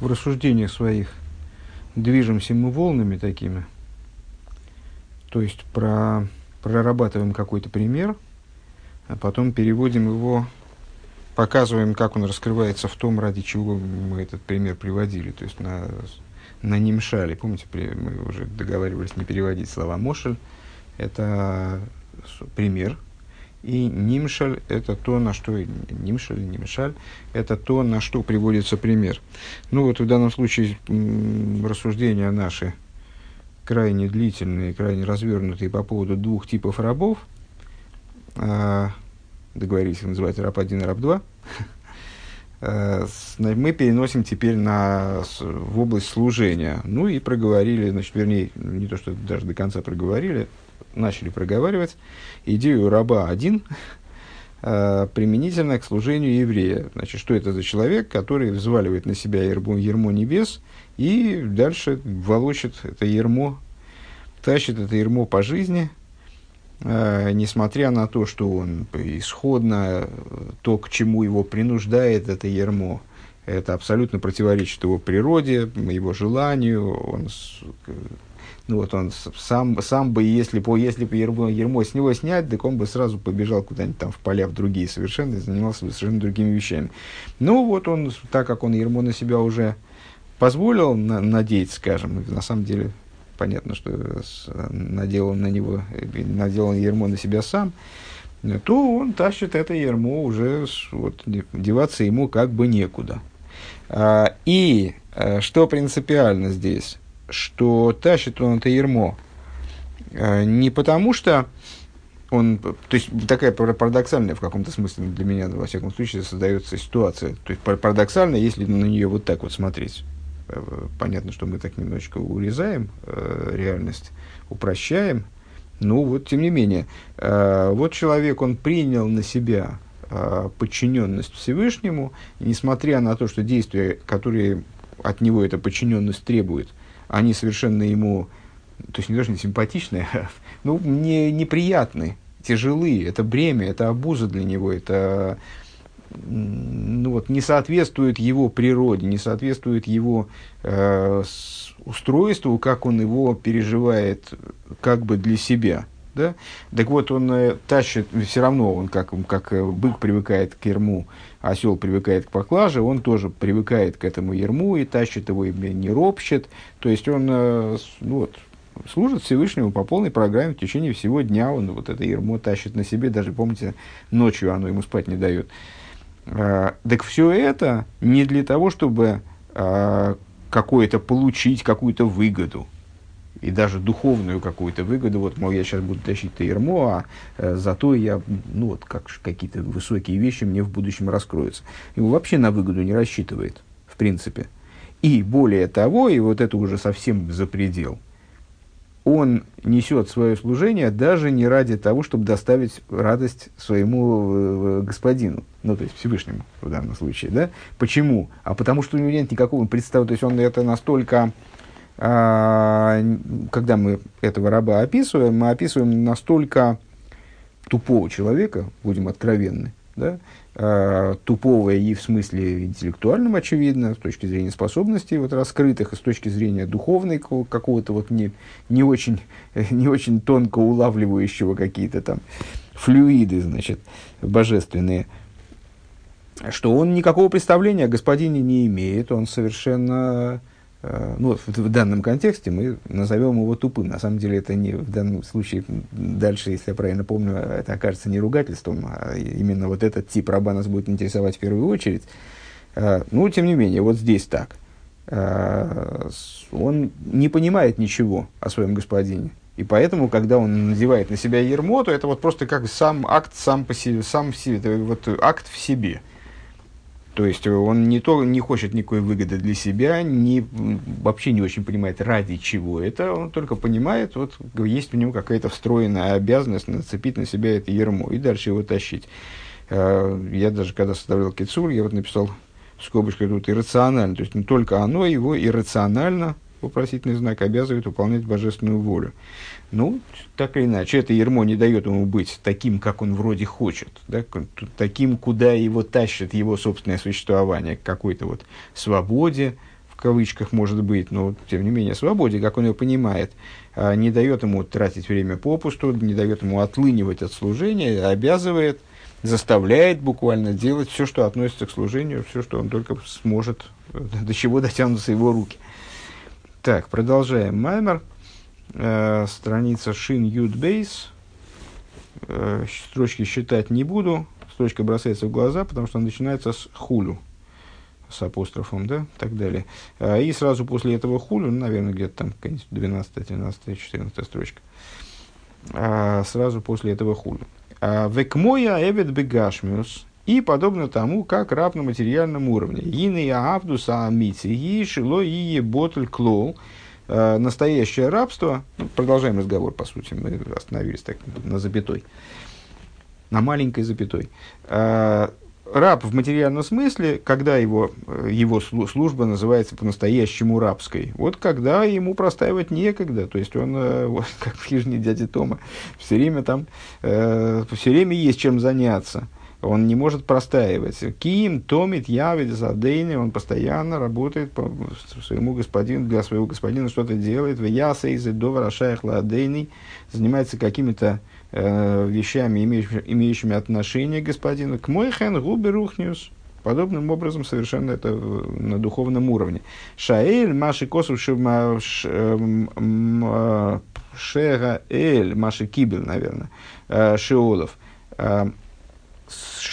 в рассуждениях своих. Движемся мы волнами такими, то есть про, прорабатываем какой-то пример, а потом переводим его, показываем, как он раскрывается в том, ради чего мы этот пример приводили, то есть на, на нимшале. Помните, мы уже договаривались не переводить слова мошель, это пример, и нимшаль – это то, на что нимшаль, нимшаль – это то, на что приводится пример. Ну вот в данном случае рассуждения наши крайне длительные, крайне развернутые по поводу двух типов рабов. А, договорились называть раб 1 и раб 2. А, мы переносим теперь на, в область служения. Ну и проговорили, значит, вернее, не то, что даже до конца проговорили, начали проговаривать идею раба один э, применительно к служению еврея. Значит, что это за человек, который взваливает на себя ермо, ермо небес и дальше волочит это ермо, тащит это ермо по жизни, э, несмотря на то, что он исходно, то, к чему его принуждает это ермо, это абсолютно противоречит его природе, его желанию, он ну вот он сам, сам бы, если бы, если бы ермо, ермо с него снять, так он бы сразу побежал куда-нибудь там в поля, в другие совершенно, и занимался совершенно другими вещами. Ну вот он, так как он ермо на себя уже позволил на, надеть, скажем, на самом деле понятно, что надел он на него, надел он ермо на себя сам, то он тащит это ермо уже, вот, деваться ему как бы некуда. А, и а, что принципиально здесь? Что тащит он это ермо э, не потому, что он, то есть такая парадоксальная в каком-то смысле для меня, во всяком случае, создается ситуация. То есть парадоксально, если на нее вот так вот смотреть. Э, понятно, что мы так немножечко урезаем э, реальность, упрощаем. Ну вот, тем не менее, э, вот человек, он принял на себя э, подчиненность Всевышнему, несмотря на то, что действия, которые от него эта подчиненность требует, они совершенно ему, то есть не даже не симпатичные, а, ну, не, неприятные, тяжелые, это бремя, это обуза для него, это ну, вот, не соответствует его природе, не соответствует его э, устройству, как он его переживает как бы для себя. Да? Так вот, он э, тащит, все равно он, как, как э, бык привыкает к ерму, осел привыкает к поклаже, он тоже привыкает к этому ерму и тащит его, и не ропщет. То есть он э, ну, вот, служит Всевышнему по полной программе в течение всего дня. Он вот это ермо тащит на себе, даже, помните, ночью оно ему спать не дает. А, так все это не для того, чтобы а, какое-то получить какую-то выгоду и даже духовную какую-то выгоду, вот, мол, я сейчас буду тащить Таирмо, а э, зато я, ну, вот, как какие-то высокие вещи мне в будущем раскроются. Его вообще на выгоду не рассчитывает, в принципе. И более того, и вот это уже совсем за предел, он несет свое служение даже не ради того, чтобы доставить радость своему э, господину, ну, то есть Всевышнему в данном случае, да? Почему? А потому что у него нет никакого представления, то есть он это настолько когда мы этого раба описываем, мы описываем настолько тупого человека, будем откровенны, да, а, тупого и в смысле интеллектуальном, очевидно, с точки зрения способностей вот, раскрытых, и с точки зрения духовной какого-то вот не, не, очень, не очень тонко улавливающего какие-то там флюиды, значит, божественные, что он никакого представления о господине не имеет, он совершенно ну, в, в данном контексте мы назовем его тупым. На самом деле это не в данном случае, дальше, если я правильно помню, это окажется не ругательством, а именно вот этот тип раба нас будет интересовать в первую очередь. Э, ну, тем не менее, вот здесь так. Э, он не понимает ничего о своем господине. И поэтому, когда он надевает на себя ермо, то это вот просто как сам акт сам по себе, сам в себе, это вот акт в себе – то есть он не, то, не хочет никакой выгоды для себя, не, вообще не очень понимает, ради чего это. Он только понимает, вот есть у него какая-то встроенная обязанность нацепить на себя это ермо и дальше его тащить. Э, я даже когда составлял кицур, я вот написал в скобочках тут иррационально. То есть не только оно его иррационально, вопросительный знак, обязывает выполнять божественную волю. Ну, так или иначе, это ермо не дает ему быть таким, как он вроде хочет, да, таким, куда его тащит его собственное существование, к какой-то вот свободе, в кавычках может быть, но тем не менее свободе, как он ее понимает, а, не дает ему тратить время попусту, не дает ему отлынивать от служения, а обязывает, заставляет буквально делать все, что относится к служению, все, что он только сможет, до чего дотянутся его руки. Так, продолжаем. Маймер, э, страница Шин Юд Бейс, э, строчки считать не буду, строчка бросается в глаза, потому что она начинается с хулю с апострофом, да, так далее. А, и сразу после этого хулю, ну, наверное, где-то там 12, 13, 14 строчка. А сразу после этого хулю. А, Векмоя эвет бегашмиус. И подобно тому, как раб на материальном уровне. Ины авдуса амити, и шило и ботль клоу. А, настоящее рабство, ну, продолжаем разговор, по сути, мы остановились так на запятой, на маленькой запятой раб в материальном смысле, когда его, э, его служба называется по-настоящему рабской, вот когда ему простаивать некогда, то есть он, э, вот, как в хижине дяди Тома, все время там, э, все время есть чем заняться, он не может простаивать. Ким, Томит, Явит, Задейни, он постоянно работает по своему господину, для своего господина что-то делает. В из Довара Адейни занимается какими-то э, вещами, имеющими, имеющими отношение к господину, к мойхен губе рухниус. Подобным образом совершенно это на духовном уровне. Шаэль, Маши Косов, э, Шега Эль, Маши Кибель, наверное, э, Шиолов, э,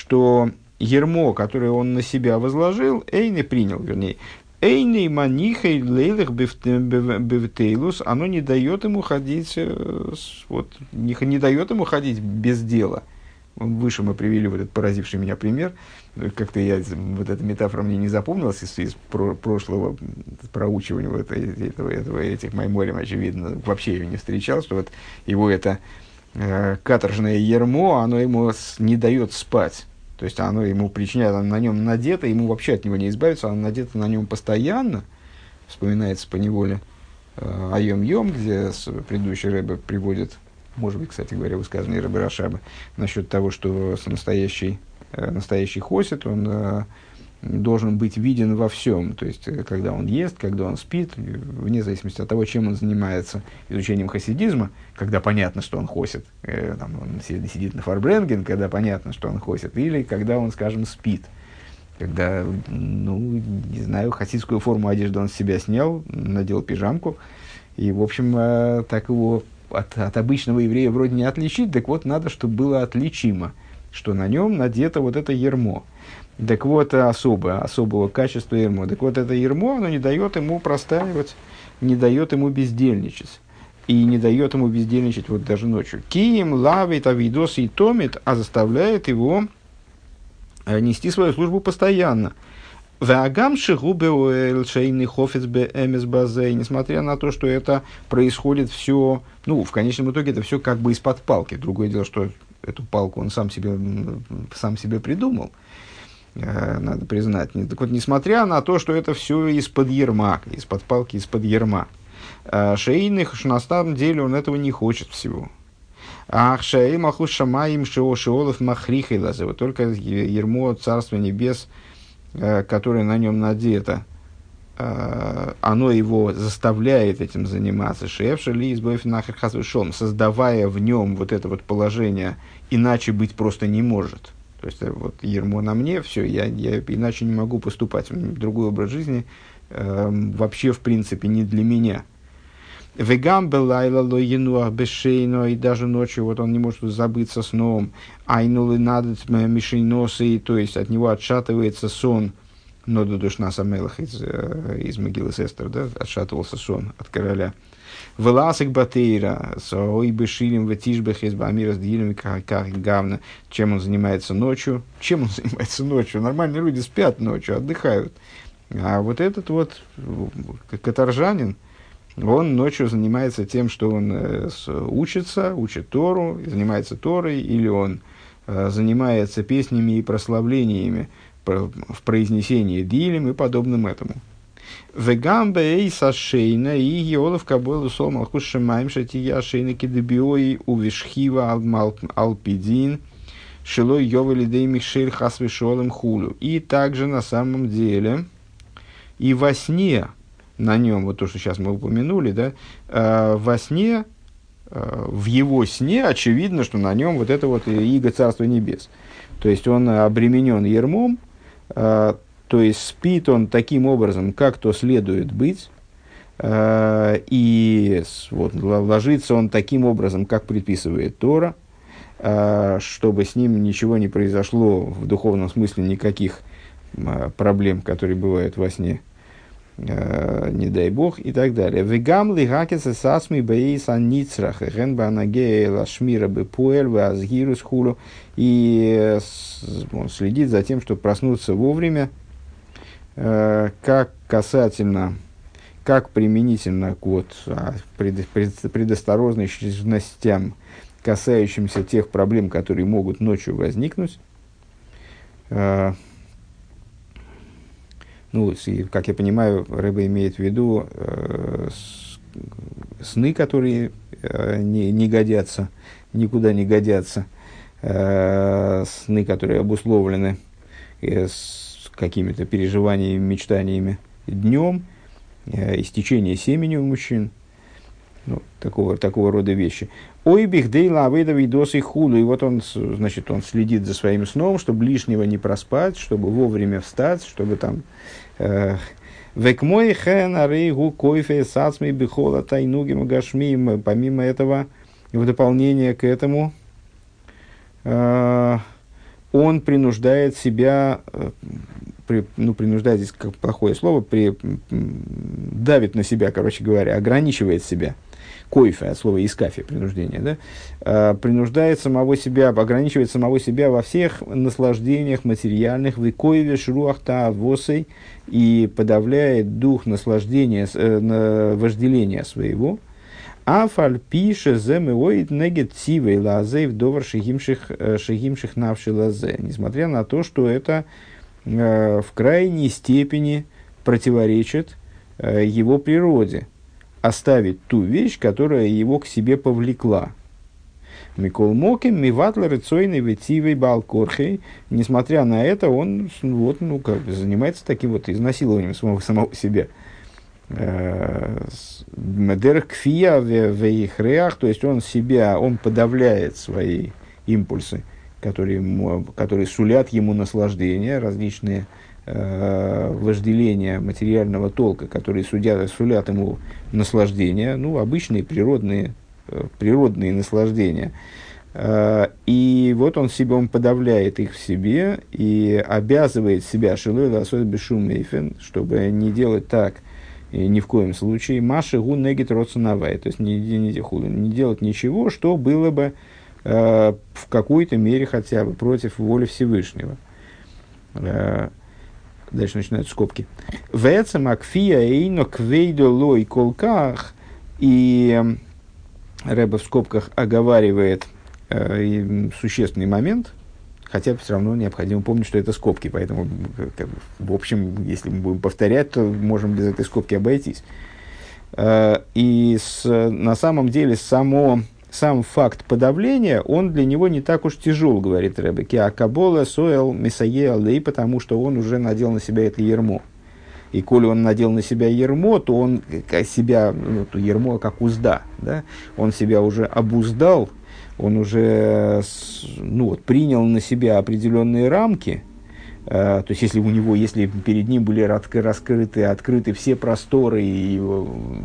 что ермо, которое он на себя возложил, Эйне принял, вернее, Эйней манихей лейлых бевтейлус, оно не дает ему ходить, э, вот, не, не дает ему ходить без дела. Выше мы привели вот этот поразивший меня пример. Как-то я, вот эта метафора мне не запомнилась из, из про, прошлого проучивания вот этого, этого, этих майморем, очевидно, вообще ее не встречал, что вот его это э, каторжное ермо, оно ему не дает спать. То есть оно ему причиняет, оно на нем надето, ему вообще от него не избавиться, оно надето на нем постоянно. Вспоминается по неволе э, Айом Йом, где предыдущий Рэбе приводит, может быть, кстати говоря, высказанные Рэбе Рашаба, насчет того, что настоящий, э, настоящий хосит, он э, должен быть виден во всем. То есть, э, когда он ест, когда он спит, вне зависимости от того, чем он занимается изучением хасидизма, когда понятно, что он хосит, э, там, он сидит на фарбренген, когда понятно, что он хосит, или когда он, скажем, спит. Когда, ну, не знаю, хасидскую форму одежды он с себя снял, надел пижамку, и, в общем, э, так его от, от обычного еврея вроде не отличить, так вот, надо, чтобы было отличимо, что на нем надето вот это ермо. Так вот, особое, особого качества ермо. Так вот, это ермо, оно не дает ему простаивать, не дает ему бездельничать. И не дает ему бездельничать вот даже ночью. Кием лавит авидос и томит, а заставляет его э, нести свою службу постоянно. Вагам шигубе шейный хофец бе эмес базей, несмотря на то, что это происходит все, ну, в конечном итоге это все как бы из-под палки. Другое дело, что эту палку он сам себе, сам себе придумал. Э, надо признать. Так вот, несмотря на то, что это все из-под ерма, из-под палки, из-под ерма, э, Шейных, что на самом деле он этого не хочет всего. Ах, шаи маху шамаим шио шиолов махрихай Вот только ермо Царства Небес, э, которое на нем надето, оно его заставляет этим заниматься. Шефша ли избавив нахер создавая в нем вот это вот положение, иначе быть просто не может. То есть, э, вот ермо на мне, все, я, я иначе не могу поступать. Другой образ жизни э, вообще, в принципе, не для меня. Вегам белайла лоину бешейно, и даже ночью вот он не может забыться сном. Айнулы надот мишейносы, то есть от него отшатывается сон. Но до душ нас из, э, из могилы сестер, да, отшатывался сон от короля. Веласик батейра, сой бешилим ветишбех из бамира с дилем как гавна. Чем он занимается ночью? Чем он занимается ночью? Нормальные люди спят ночью, отдыхают. А вот этот вот каторжанин, он ночью занимается тем, что он э, учится, учит Тору, занимается Торой, или он э, занимается песнями и прославлениями в произнесении дилем и подобным этому. Вегамбе и сашейна и геолов каболу сол малхус шамаем шатия шейна кидебиои у вишхива алпидин шилой йовали дей мишель хасвишолем хулю. И также на самом деле и во сне на нем, вот то, что сейчас мы упомянули, да, э, во сне, э, в его сне очевидно, что на нем вот это вот иго Царства Небес. То есть он обременен ермом, э, то есть спит он таким образом, как то следует быть, э, и вот, ложится он таким образом, как предписывает Тора, э, чтобы с ним ничего не произошло в духовном смысле, никаких э, проблем, которые бывают во сне, не дай бог, и так далее. Вегам лигакеса сасми бейс аницрах, ген банагея лашмира бы пуэль, вазгирус хулу, и он следит за тем, чтобы проснуться вовремя, Э, как касательно, как применительно к вот, а, пред, пред, предосторожностям, касающимся тех проблем, которые могут ночью возникнуть. Э, ну, и, как я понимаю, Рэба имеет в виду э, сны, которые э, не, не годятся, никуда не годятся, сны, которые обусловлены с, какими-то переживаниями, мечтаниями днем, э, истечение семени у мужчин, ну, такого, такого рода вещи. Ой, бихдейла авейда видос и худу. И вот он, значит, он следит за своим сном, чтобы лишнего не проспать, чтобы вовремя встать, чтобы там... Э, Век мой хен арейгу койфе сацми бихола тайнуги магашми. Помимо этого, в дополнение к этому, э, он принуждает себя э, при, ну, принуждает здесь как плохое слово, при, давит на себя, короче говоря, ограничивает себя. Койфе от слова искафи, принуждение, да, а, принуждает самого себя, ограничивает самого себя во всех наслаждениях материальных, в икоеве, шруахта, восой, и подавляет дух наслаждения, э, вожделения своего, а фальпише земеоид негет цивей лазей вдовар шигимших, э, шигимших навши лазе. Несмотря на то, что это Э, в крайней степени противоречит э, его природе. Оставить ту вещь, которая его к себе повлекла. Микол Моким, Миватлер, Цойный, Ветивый, Балкорхей. Несмотря на это, он вот, ну, как бы занимается таким вот изнасилованием самого, самого себя. Э, Медер кфия вейхреах, то есть он себя, он подавляет свои импульсы которые, которые сулят ему наслаждение, различные э, вожделения материального толка, которые судят, сулят ему наслаждение, ну, обычные природные, э, природные наслаждения. Э, и вот он себе, он подавляет их в себе и обязывает себя, шилой особенно бешум чтобы не делать так, и ни в коем случае, Маши гун негит то есть не, не, не, делать ничего, что было бы Э, в какой-то мере хотя бы против воли Всевышнего. Э, дальше начинают скобки. Веца макфия эйно квейдо лой колках. И Рэба в скобках оговаривает э, существенный момент, хотя все равно необходимо помнить, что это скобки, поэтому, как, в общем, если мы будем повторять, то можем без этой скобки обойтись. Э, и с, на самом деле само сам факт подавления, он для него не так уж тяжел, говорит Рэбе. Акабола соэл месае алей, потому что он уже надел на себя это ермо. И коли он надел на себя ермо, то он себя, ну, ермо как узда, да? он себя уже обуздал, он уже ну, вот, принял на себя определенные рамки, Э, то есть, если у него, если перед ним были раскрыты, открыты все просторы и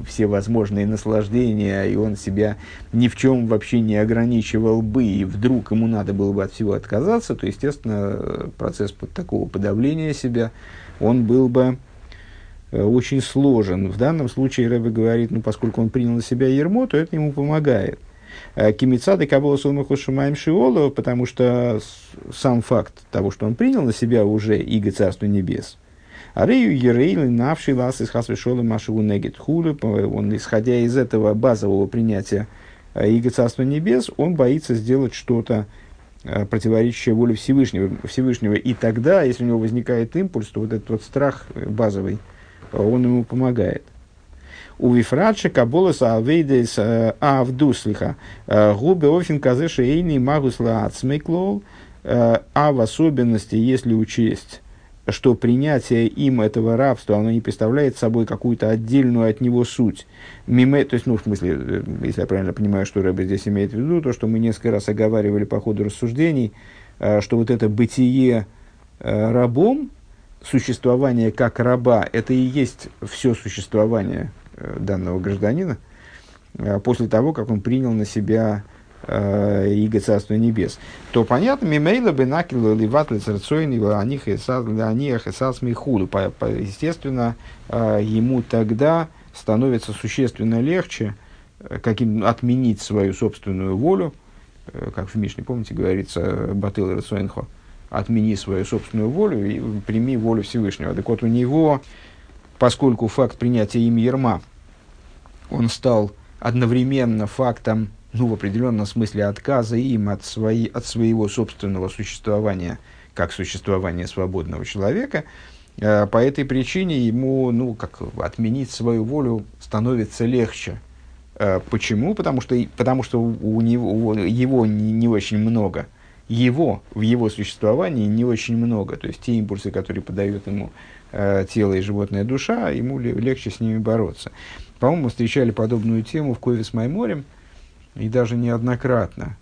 все возможные наслаждения, и он себя ни в чем вообще не ограничивал бы, и вдруг ему надо было бы от всего отказаться, то, естественно, процесс под такого подавления себя, он был бы э, очень сложен. В данном случае Рэбе говорит, ну, поскольку он принял на себя ермо, то это ему помогает. Э, Кимицады Кабола Сумаху Шумаем Шиолу, потому что сам факт того, что он принял на себя уже иго Царства Небес, Арею Ерейли Навший Лас из Хасвишола Машеву Негет Хулю, он, исходя из этого базового принятия э, иго Царства Небес, он боится сделать что-то э, противоречащее воле Всевышнего, Всевышнего. И тогда, если у него возникает импульс, то вот этот вот страх базовый, он ему помогает. У Вифрадши Каболаса Авейдес э, Авдуслиха э, Губе Офин Казеши Эйни Магус Лаацмейклол, э, а в особенности, если учесть что принятие им этого рабства, оно не представляет собой какую-то отдельную от него суть. Миме, то есть, ну, в смысле, если я правильно понимаю, что Рэбе здесь имеет в виду, то, что мы несколько раз оговаривали по ходу рассуждений, что вот это бытие рабом, существование как раба, это и есть все существование данного гражданина, после того, как он принял на себя э, Иго Царства Небес, то понятно, мимейла бы накилу ливат лицерцойни аних и сас михуду. Естественно, э, ему тогда становится существенно легче э, каким, отменить свою собственную волю, э, как в Мишне, помните, говорится, Батыл Рацойнхо, отмени свою собственную волю и прими волю Всевышнего. Так вот, у него, поскольку факт принятия им Ерма, он стал одновременно фактом ну, в определенном смысле отказа им от, свои, от своего собственного существования, как существования свободного человека, э, по этой причине ему, ну, как отменить свою волю становится легче. Э, почему? Потому что, потому что у него, его не, не очень много. Его, в его существовании не очень много. То есть, те импульсы, которые подает ему э, тело и животная душа, ему легче с ними бороться. По-моему, встречали подобную тему в Кове с Майморем – и даже неоднократно,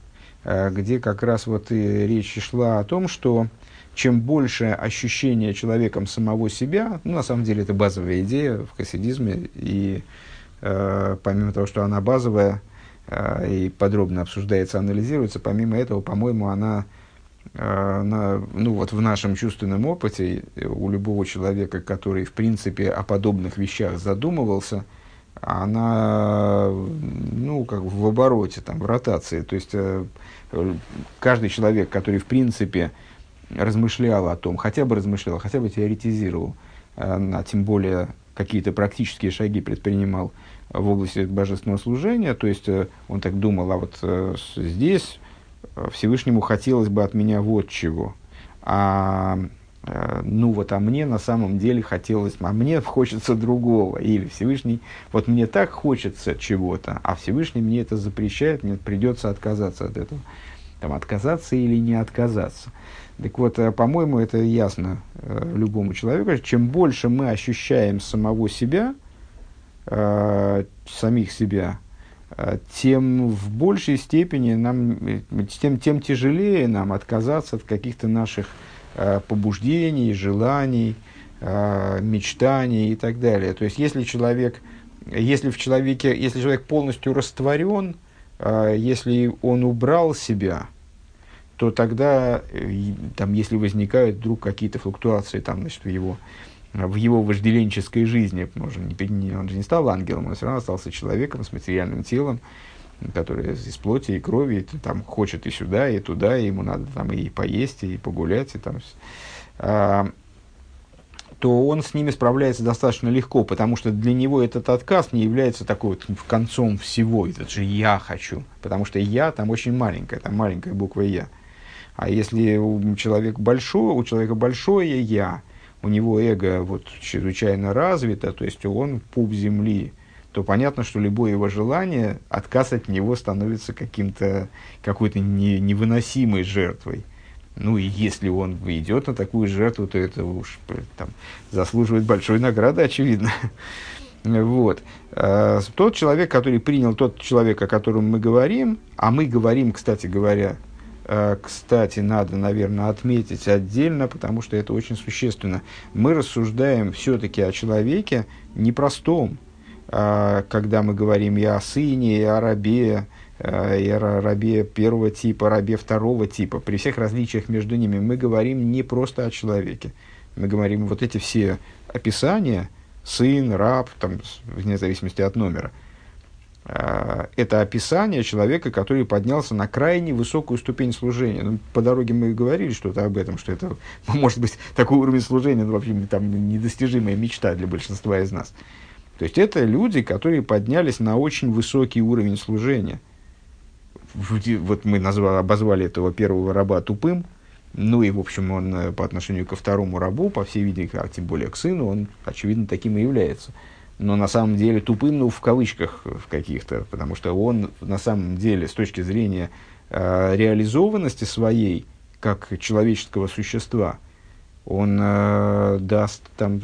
э, где как раз вот и речь шла о том, что чем больше ощущения человеком самого себя, ну, на самом деле это базовая идея в хасидизме, и э, помимо того, что она базовая э, и подробно обсуждается, анализируется, помимо этого, по-моему, она, на, ну, вот в нашем чувственном опыте у любого человека, который, в принципе, о подобных вещах задумывался – она, ну, как в обороте, там, в ротации. То есть, э, каждый человек, который, в принципе, размышлял о том, хотя бы размышлял, хотя бы теоретизировал, э, а тем более какие-то практические шаги предпринимал в области божественного служения, то есть, э, он так думал, а вот э, здесь Всевышнему хотелось бы от меня вот чего. А Э, ну вот, а мне на самом деле хотелось, а мне хочется другого. Или Всевышний, вот мне так хочется чего-то, а Всевышний мне это запрещает, мне придется отказаться от этого. Там, отказаться или не отказаться. Так вот, э, по-моему, это ясно э, любому человеку. Чем больше мы ощущаем самого себя, э, самих себя, тем в большей степени нам, тем, тем тяжелее нам отказаться от каких-то наших Э, побуждений, желаний, э, мечтаний и так далее. То есть, если человек, если в человеке, если человек полностью растворен, э, если он убрал себя, то тогда, там, если возникают вдруг какие-то флуктуации там, значит, в его в его вожделенческой жизни, он же не, он же не стал ангелом, он все равно остался человеком с материальным телом, который из плоти и крови, и, там хочет и сюда, и туда, и ему надо там и поесть, и погулять, и там, а, то он с ними справляется достаточно легко, потому что для него этот отказ не является такой вот концом всего, это же я хочу, потому что я там очень маленькая, там маленькая буква я. А если у человека большое, у человека большое я, у него эго вот чрезвычайно развито, то есть он пуп земли, то понятно, что любое его желание, отказ от него становится каким-то, какой-то не, невыносимой жертвой. Ну и если он идет на такую жертву, то это уж там, заслуживает большой награды, очевидно. Вот. А, тот человек, который принял, тот человек, о котором мы говорим, а мы говорим, кстати говоря, кстати, надо, наверное, отметить отдельно, потому что это очень существенно. Мы рассуждаем все-таки о человеке непростом, а, когда мы говорим и о сыне, и о рабе, а, и о рабе первого типа, рабе второго типа, при всех различиях между ними, мы говорим не просто о человеке. Мы говорим вот эти все описания, сын, раб, там, вне зависимости от номера, это описание человека, который поднялся на крайне высокую ступень служения. Ну, по дороге мы говорили что-то об этом, что это может быть такой уровень служения, ну, вообще там, недостижимая мечта для большинства из нас. То есть это люди, которые поднялись на очень высокий уровень служения. Вот мы назвали, обозвали этого первого раба тупым, ну и, в общем, он э, по отношению ко второму рабу, по всей видимости, а тем более к сыну, он, очевидно, таким и является. Но на самом деле тупым, ну, в кавычках в каких-то, потому что он, на самом деле, с точки зрения э, реализованности своей, как человеческого существа, он э, даст там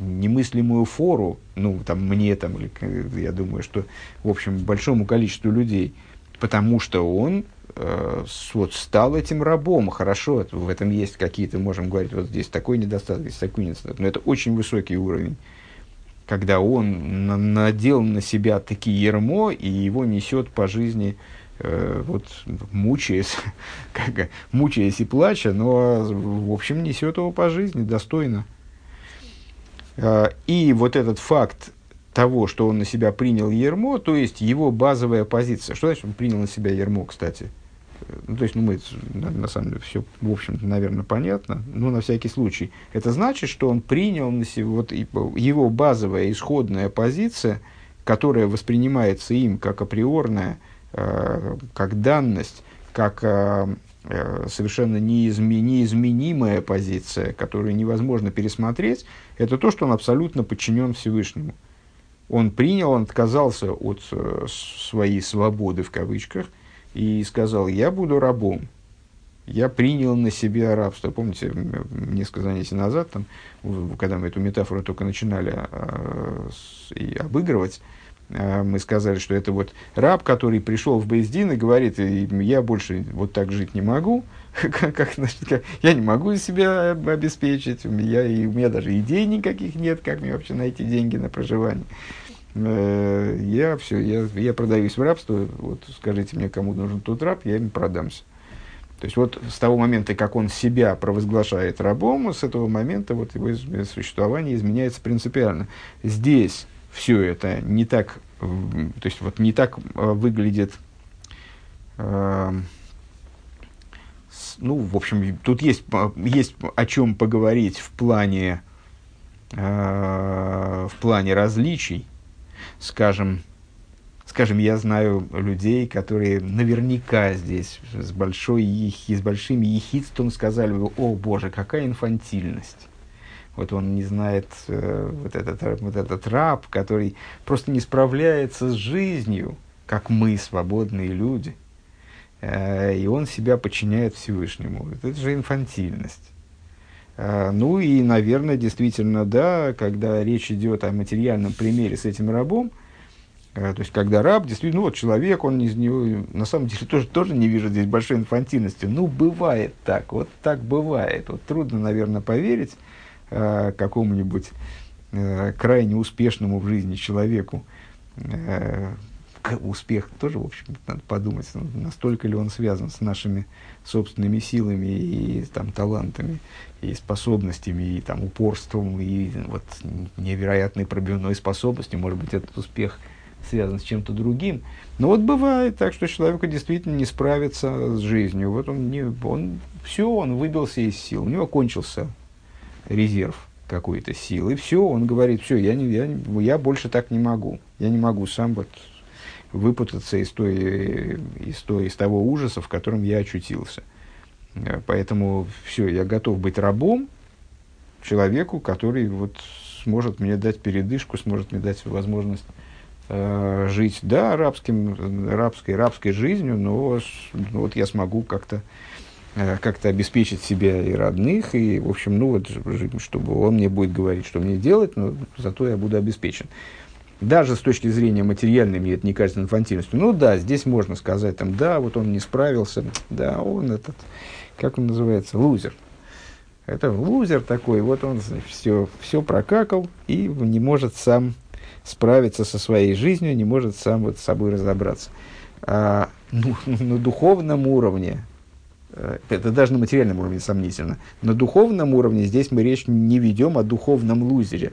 немыслимую фору, ну, там, мне там, или, я думаю, что, в общем, большому количеству людей, потому что он э, вот, стал этим рабом. Хорошо, в этом есть какие-то, можем говорить, вот здесь такой недостаток, здесь такой недостаток, но это очень высокий уровень, когда он на, надел на себя такие ермо, и его несет по жизни, э, вот, мучаясь, как, мучаясь и плача, но, в общем, несет его по жизни достойно. Э, и вот этот факт того, что он на себя принял ермо, то есть его базовая позиция. Что значит он принял на себя ермо, кстати? Ну, то есть, ну, мы, на, на самом деле, все, в общем-то, наверное, понятно, но на всякий случай. Это значит, что он принял на себя, вот его базовая исходная позиция, которая воспринимается им как априорная, Э, как данность, как э, э, совершенно неизме, неизменимая позиция, которую невозможно пересмотреть, это то, что он абсолютно подчинен Всевышнему. Он принял, он отказался от своей свободы в кавычках и сказал, я буду рабом. Я принял на себя рабство. Помните, несколько занятий назад, там, когда мы эту метафору только начинали а, обыгрывать, а, мы сказали, что это вот раб, который пришел в Бейздин и говорит, я больше вот так жить не могу, как, значит, как, я не могу себя обеспечить, я, и, у меня даже идей никаких нет, как мне вообще найти деньги на проживание. Э, я все, я, я продаюсь в рабство, вот скажите мне, кому нужен тот раб, я им продамся. То есть вот с того момента, как он себя провозглашает рабом, с этого момента вот его существование изменяется принципиально. Здесь все это не так, то есть вот не так э, выглядит, э, ну, в общем, тут есть, есть о чем поговорить в плане, э, в плане различий, скажем, скажем, я знаю людей, которые наверняка здесь с, большой, с большим ехидством сказали бы, о боже, какая инфантильность вот он не знает э, вот, этот, вот этот раб, который просто не справляется с жизнью, как мы, свободные люди. Э, и он себя подчиняет Всевышнему. Это же инфантильность. Э, ну и, наверное, действительно, да, когда речь идет о материальном примере с этим рабом, э, то есть, когда раб, действительно, ну вот человек, он из него, на самом деле, тоже, тоже не вижу здесь большой инфантильности. Ну, бывает так, вот так бывает. Вот трудно, наверное, поверить, э, какому-нибудь э, крайне успешному в жизни человеку, э, успех тоже, в общем, надо подумать, ну, настолько ли он связан с нашими собственными силами и там, талантами, и способностями, и там, упорством, и вот, невероятной пробивной способностью. Может быть, этот успех связан с чем-то другим. Но вот бывает так, что человеку действительно не справится с жизнью. Вот он, не, он все, он выбился из сил, у него кончился резерв какой-то силы. Все, он говорит, все, я, не, я, я больше так не могу. Я не могу сам вот выпутаться из, той, из, той, из того ужаса, в котором я очутился. Э, поэтому все, я готов быть рабом человеку, который вот сможет мне дать передышку, сможет мне дать возможность э, жить, да, рабским, рабской, рабской жизнью, но ну, вот я смогу как-то Э, как-то обеспечить себя и родных, и, в общем, ну вот, чтобы он мне будет говорить, что мне делать, но зато я буду обеспечен. Даже с точки зрения материальной мне это не кажется инфантильностью. Ну да, здесь можно сказать, там, да, вот он не справился, да, он этот, как он называется, лузер. Это лузер такой, вот он все, все прокакал и не может сам справиться со своей жизнью, не может сам вот с собой разобраться. А, ну, на духовном уровне, Э, это даже на материальном уровне сомнительно. На духовном уровне здесь мы речь не ведем о духовном лузере,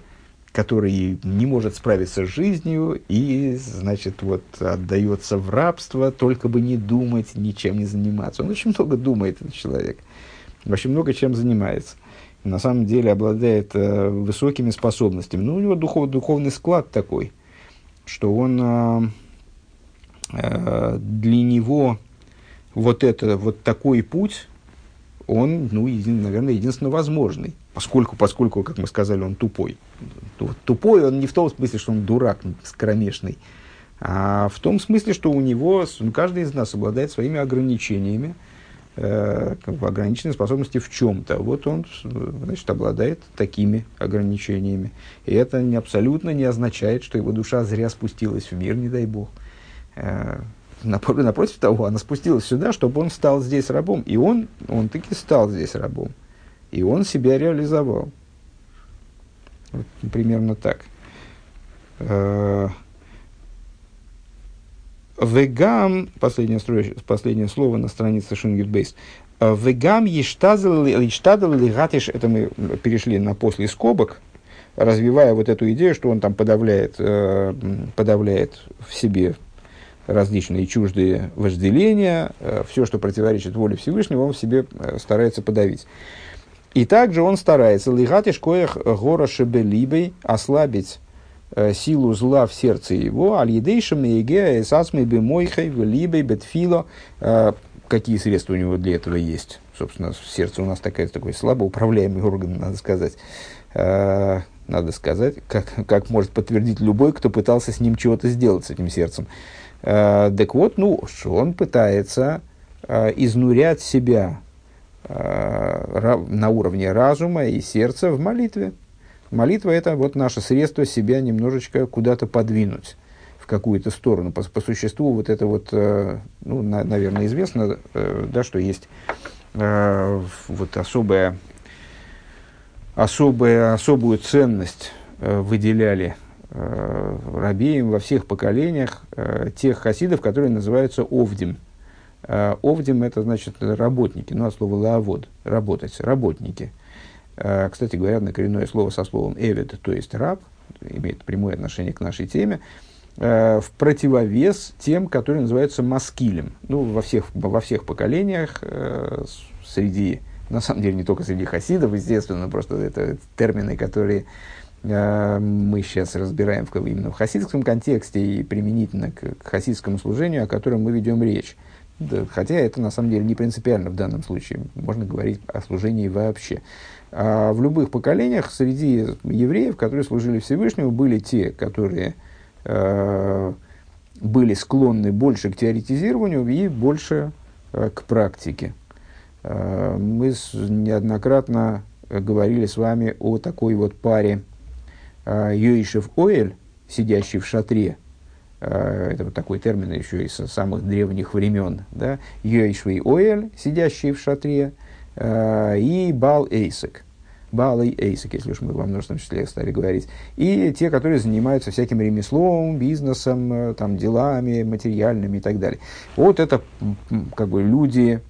который не может справиться с жизнью и, значит, вот отдается в рабство, только бы не думать, ничем не заниматься. Он очень много думает, этот человек. Очень много чем занимается. На самом деле обладает э, высокими способностями. Ну, у него духов, духовный склад такой, что он э, э, для него вот, это, вот такой путь, он, ну, един, наверное, единственно возможный. Поскольку, поскольку, как мы сказали, он тупой. Тупой он не в том смысле, что он дурак скромешный, а в том смысле, что у него, ну, каждый из нас обладает своими ограничениями, э, как бы ограниченные способности в чем-то. Вот он, значит, обладает такими ограничениями. И это не, абсолютно не означает, что его душа зря спустилась в мир, не дай бог. Э, напротив того, она спустилась сюда, чтобы он стал здесь рабом. И он, он таки стал здесь рабом. И он себя реализовал. Вот, примерно так. Э, Вегам, последнее, последнее слово на странице Шингитбейс. Вегам ештадал лигатиш, это мы перешли на после скобок, развивая вот эту идею, что он там подавляет, э, подавляет в себе различные чуждые вожделения, э, все, что противоречит воле Всевышнего, он в себе э, старается подавить. И также он старается лигатиш коях гора шебелибей ослабить Э, силу зла в сердце его, аль-едейшем еге эсасмей бемойхай либей бетфило. Э, какие средства у него для этого есть? Собственно, сердце у нас такая, такой слабо управляемый орган, надо сказать. Э, надо сказать, как, как может подтвердить любой, кто пытался с ним чего-то сделать, с этим сердцем. Так вот, ну, он пытается изнурять себя на уровне разума и сердца в молитве. Молитва – это вот наше средство себя немножечко куда-то подвинуть в какую-то сторону. По, по существу вот это вот, э, ну, на, наверное, известно, э, да, что есть э, вот особая, особая, особую ценность э, выделяли э, рабеем во всех поколениях э, тех хасидов, которые называются овдим. Э, овдим – это значит работники, ну, от слова лаавод – работать, работники – Э, кстати говоря, однокоренное слово со словом «эвид», то есть «раб», имеет прямое отношение к нашей теме, э, в противовес тем, которые называются маскилем. Ну, во всех, во всех поколениях, среди, на самом деле, не только среди хасидов, естественно, просто это термины, которые мы сейчас разбираем именно в хасидском контексте и применительно к хасидскому служению, о котором мы ведем речь. Да, хотя это на самом деле не принципиально в данном случае. Можно говорить о служении вообще. А в любых поколениях среди евреев, которые служили Всевышнему, были те, которые э, были склонны больше к теоретизированию и больше э, к практике. Э, мы с, неоднократно говорили с вами о такой вот паре э, Йоишев Оэль, сидящий в шатре, это вот такой термин еще из самых древних времен, да, Йоишвей Оэль, сидящий в шатре, Э, и Бал Эйсек. Бал и Эйсек, если уж мы во множественном числе стали говорить. И те, которые занимаются всяким ремеслом, бизнесом, э, там, делами материальными и так далее. Вот это как бы люди,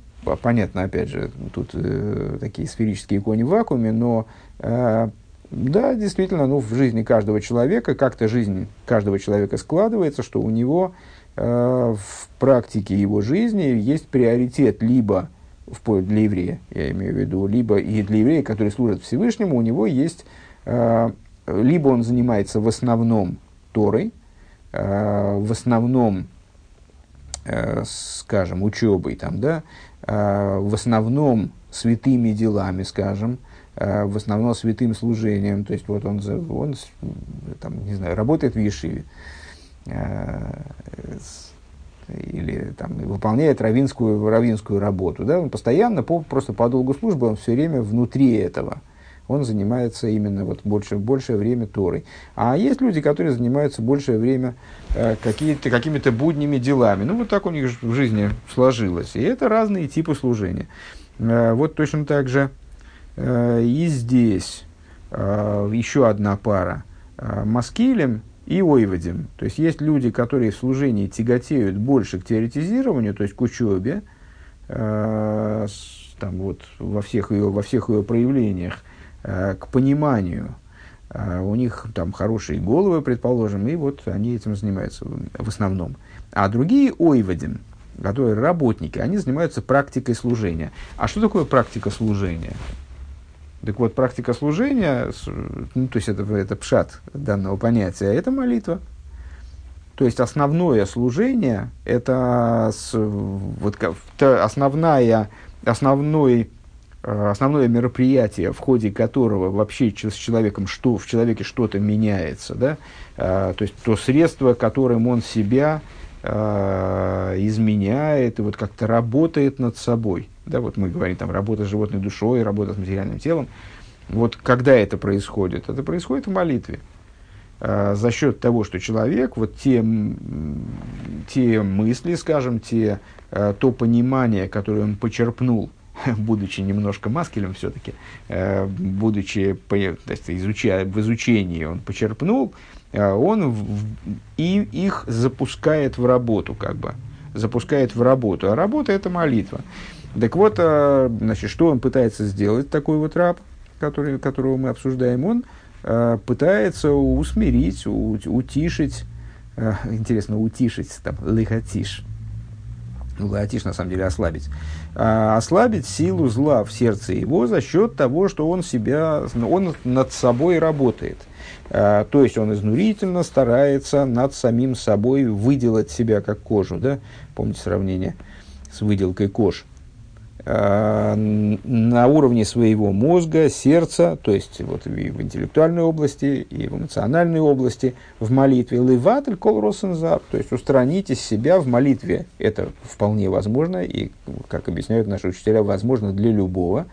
понятно, опять же, тут э, такие сферические кони в вакууме, но э, да, действительно, ну, в жизни каждого человека, как-то жизнь каждого человека складывается, что у него э, в практике его жизни есть приоритет либо в, для еврея, я имею в виду, либо и для еврея, который служит Всевышнему, у него есть, э, либо он занимается в основном Торой, э, в основном, э, скажем, учебой, там, да, э, в основном святыми делами, скажем, э, в основном святым служением, то есть вот он, он там, не знаю, работает в Ешиве, э, или там, выполняет равинскую, равинскую работу. Да? Он постоянно, по, просто по долгу службы, он все время внутри этого. Он занимается именно вот больше, большее время Торой. А есть люди, которые занимаются большее время э, какими-то, какими-то будними делами. Ну, вот так у них в жизни сложилось. И это разные типы служения. Э, вот точно так же э, и здесь э, еще одна пара. Э, Маскилем и ойвадим. То есть есть люди, которые в служении тяготеют больше к теоретизированию, то есть к учебе, э, там вот во всех ее, во всех ее проявлениях, э, к пониманию. Э, у них там хорошие головы, предположим, и вот они этим занимаются в основном. А другие ойвадим, которые работники, они занимаются практикой служения. А что такое практика служения? Так вот, практика служения, ну, то есть это, это пшат данного понятия, это молитва. То есть основное служение, это с, вот, основная, основной, э, основное мероприятие, в ходе которого вообще с человеком что, в человеке что-то меняется, да? А, то есть то средство, которым он себя а, изменяет и вот как-то работает над собой – Да, вот мы говорим, там, работа с животной душой, работа с материальным телом. Вот когда это происходит? Это происходит в молитве. А, за счет того, что человек, вот те, те мысли, скажем, те, а, то понимание, которое он почерпнул, будучи немножко маскелем все-таки, а, будучи изучая, в изучении, он почерпнул, он в, и их запускает в работу, как бы, запускает в работу. А работа – это молитва. Так вот, значит, что он пытается сделать, такой вот раб, который, которого мы обсуждаем? Он – Э, пытается усмирить, утишить, э, интересно, утишить, там, лихотиш, лихотиш на самом деле ослабить, а, ослабить силу зла в сердце его за счет того, что он себя, он над собой работает. А, то есть он изнурительно старается над самим собой выделать себя как кожу, да? Помните сравнение с выделкой кож? Э, на уровне своего мозга, сердца, то есть вот и в интеллектуальной области, и в эмоциональной области, в молитве. Леватель кол росензар, то есть устранить из себя в молитве. Это вполне возможно, и, как объясняют наши учителя, возможно для любого.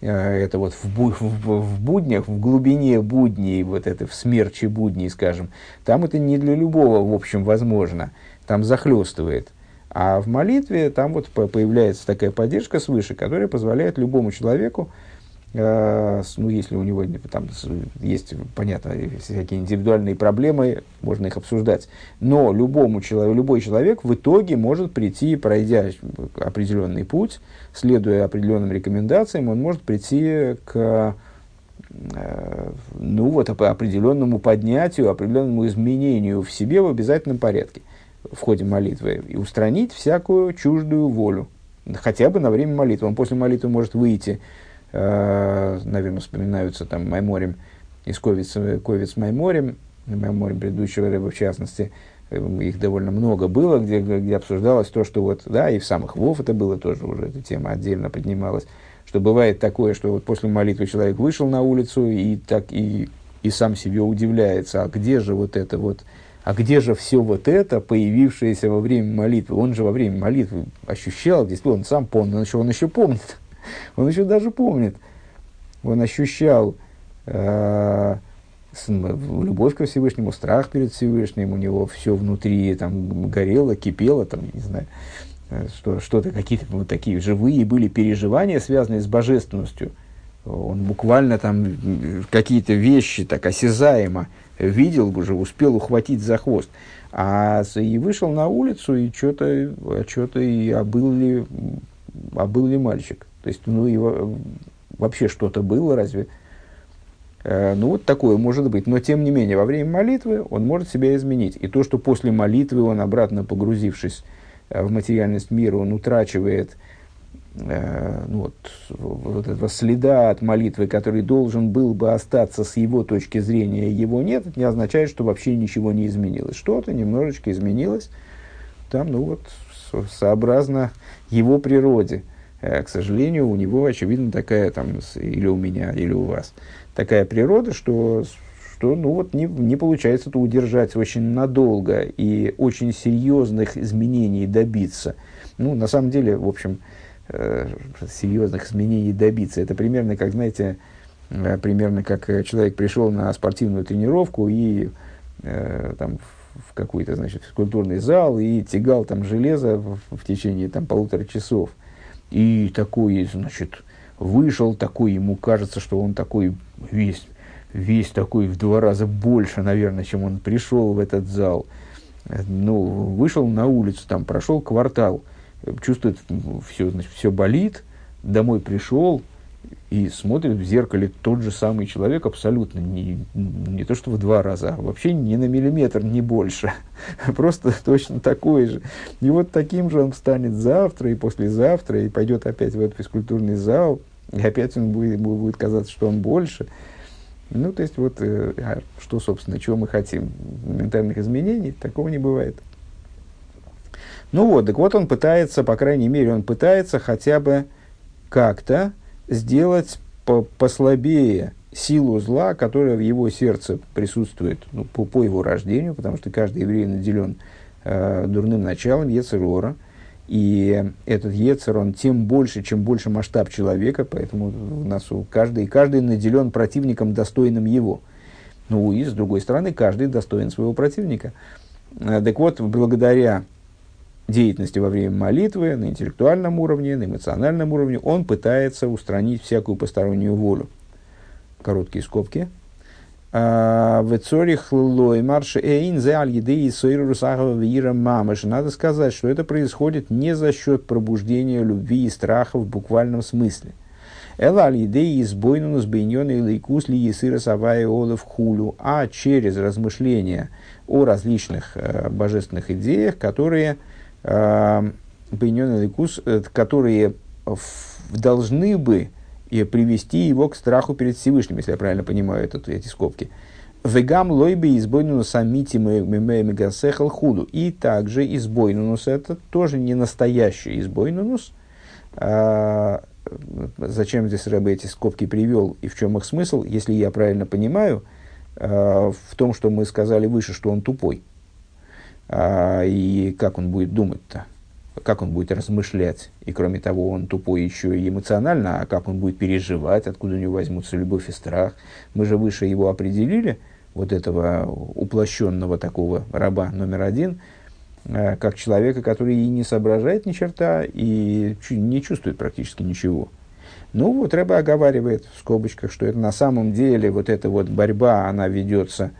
Э, это вот в, бу- в буднях, в глубине будней, вот это в смерче будней, скажем, там это не для любого, в общем, возможно. Там захлестывает – а в молитве там вот появляется такая поддержка свыше, которая позволяет любому человеку, э, ну, если у него там есть, понятно, всякие индивидуальные проблемы, можно их обсуждать, но любому человеку, любой человек в итоге может прийти, пройдя определенный путь, следуя определенным рекомендациям, он может прийти к э, ну, вот, определенному поднятию, определенному изменению в себе в обязательном порядке в ходе молитвы и устранить всякую чуждую волю, хотя бы на время молитвы. Он после молитвы может выйти, э, наверное, вспоминаются там Майморем из Ковиц, Ковиц Майморем, Майморем предыдущего рыба в частности, их довольно много было, где, где обсуждалось то, что вот, да, и в самых Вов это было тоже уже, эта тема отдельно поднималась, что бывает такое, что вот после молитвы человек вышел на улицу и так и, и сам себе удивляется, а где же вот это вот, а где же все вот это, появившееся во время молитвы? Он же во время молитвы ощущал, действительно, он сам помнит, он еще, он еще помнит, он еще даже помнит. Он ощущал э, любовь ко Всевышнему, страх перед Всевышним, у него все внутри там горело, кипело, там, не знаю, э, что, что-то, какие-то вот такие живые были переживания, связанные с божественностью. Он буквально там какие-то вещи так осязаемо видел, уже успел ухватить за хвост. А и вышел на улицу, и что-то, что-то и а был ли, а был ли мальчик. То есть, ну, его, вообще что-то было, разве? Э, ну, вот такое может быть. Но, тем не менее, во время молитвы он может себя изменить. И то, что после молитвы он, обратно погрузившись э, в материальность мира, он утрачивает э, ну, вот, вот этого следа от молитвы, который должен был бы остаться с его точки зрения, его нет, это не означает, что вообще ничего не изменилось. Что-то немножечко изменилось, там, ну вот, сообразно его природе. Э, к сожалению, у него, очевидно, такая, там, или у меня, или у вас, такая природа, что, что ну вот, не, не получается это удержать очень надолго и очень серьезных изменений добиться. Ну, на самом деле, в общем, Э, серьезных изменений добиться. Это примерно как, знаете, э, примерно как э, человек пришел на спортивную тренировку и э, там, в какой-то, значит, физкультурный зал и тягал там железо в, в течение там полутора часов. И такой, значит, вышел такой, ему кажется, что он такой весь, весь такой в два раза больше, наверное, чем он пришел в этот зал. Ну, вышел на улицу, там прошел квартал, чувствует, все, значит, все болит, домой пришел и смотрит в зеркале тот же самый человек абсолютно, не, не то что в два раза, а вообще не на миллиметр, не больше. Просто точно такой же. И вот таким же он станет завтра и послезавтра, и пойдет опять в этот физкультурный зал, и опять он будет, будет казаться, что он больше. Ну, то есть, вот, э, а что, собственно, чего мы хотим? Ментальных изменений? Такого не бывает. Ну вот, так вот он пытается, по крайней мере, он пытается хотя бы как-то сделать по послабее силу зла, которая в его сердце присутствует ну, по, по его рождению, потому что каждый еврей наделен э, дурным началом, Ецерора, И этот Ецер, он тем больше, чем больше масштаб человека, поэтому у нас у каждый, каждый наделен противником, достойным его. Ну и, с другой стороны, каждый достоин своего противника. Э, так вот, благодаря деятельности во время молитвы на интеллектуальном уровне, на эмоциональном уровне, он пытается устранить всякую постороннюю волю. Короткие скобки – а, в Цорих Лой Марш Эйн зе аль еды и. Надо сказать, что это происходит не за счет пробуждения любви и страха в буквальном смысле. Эла аль еды из бойнунус бейнёна лейкус ли есыра а через размышления о различных э, божественных идеях, которые бейнёна лейкус, э, которые должны бы и привести его к страху перед Всевышним, если я правильно понимаю этот, эти скобки. Вегам лойби избойнунус самити мегасехал худу. И также избойнунус это тоже не настоящий избойнунус. А, зачем здесь Рэбе эти скобки привел и в чем их смысл, если я правильно понимаю, а, в том, что мы сказали выше, что он тупой. А, и как он будет думать-то? как он будет размышлять, и кроме того, он тупой еще и эмоционально, а как он будет переживать, откуда у него возьмутся любовь и страх. Мы же выше его определили, вот этого уплощенного такого раба номер один, э, как человека, который и не соображает ни черта, и не чувствует практически ничего. Ну вот Рэба оговаривает в скобочках, что это на самом деле вот эта вот борьба, она ведется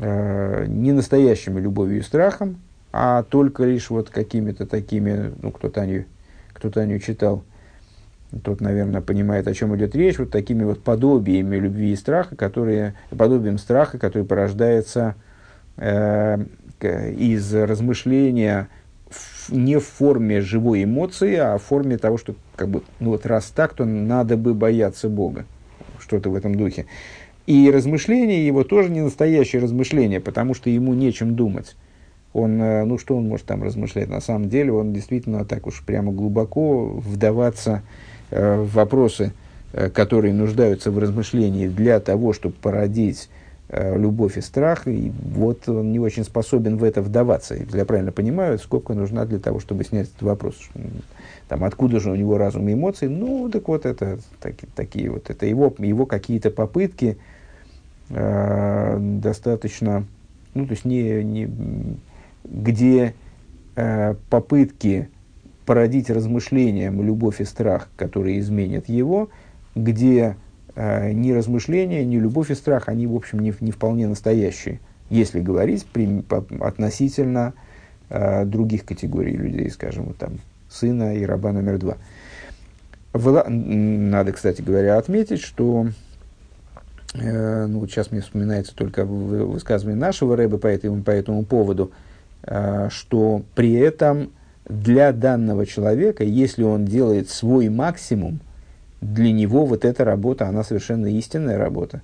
э, не настоящими любовью и страхом, а только лишь вот какими-то такими, ну, кто-то они, кто-то они читал, тот, наверное, понимает, о чем идет речь, вот такими вот подобиями любви и страха, которые, подобием страха, который порождается э, из размышления в, не в форме живой эмоции, а в форме того, что, как бы, ну вот раз так, то надо бы бояться Бога, что-то в этом духе. И размышление его тоже не настоящее размышление, потому что ему нечем думать он, э, ну что он может там размышлять? На самом деле он действительно так уж прямо глубоко вдаваться э, в вопросы, э, которые нуждаются в размышлении для того, чтобы породить любовь и страх. И вот он не очень способен в это вдаваться. Если я правильно понимаю, сколько нужна для того, чтобы снять этот вопрос. Там, откуда же у него разум и эмоции? Ну, так вот, это так, такие вот, это его, его какие-то попытки э, достаточно, ну, то есть не, не, где э, попытки породить размышлением любовь и страх, которые изменят его, где э, ни размышления, ни любовь и страх, они, в общем, не, не вполне настоящие, если говорить при, по, относительно э, других категорий людей, скажем, вот там, сына и раба номер два. Надо, кстати говоря, отметить, что ну, вот сейчас мне вспоминается только высказывание нашего рэба по этому, по этому поводу – Э, что при этом для данного человека, если он делает свой максимум, для него вот эта работа, она совершенно истинная работа.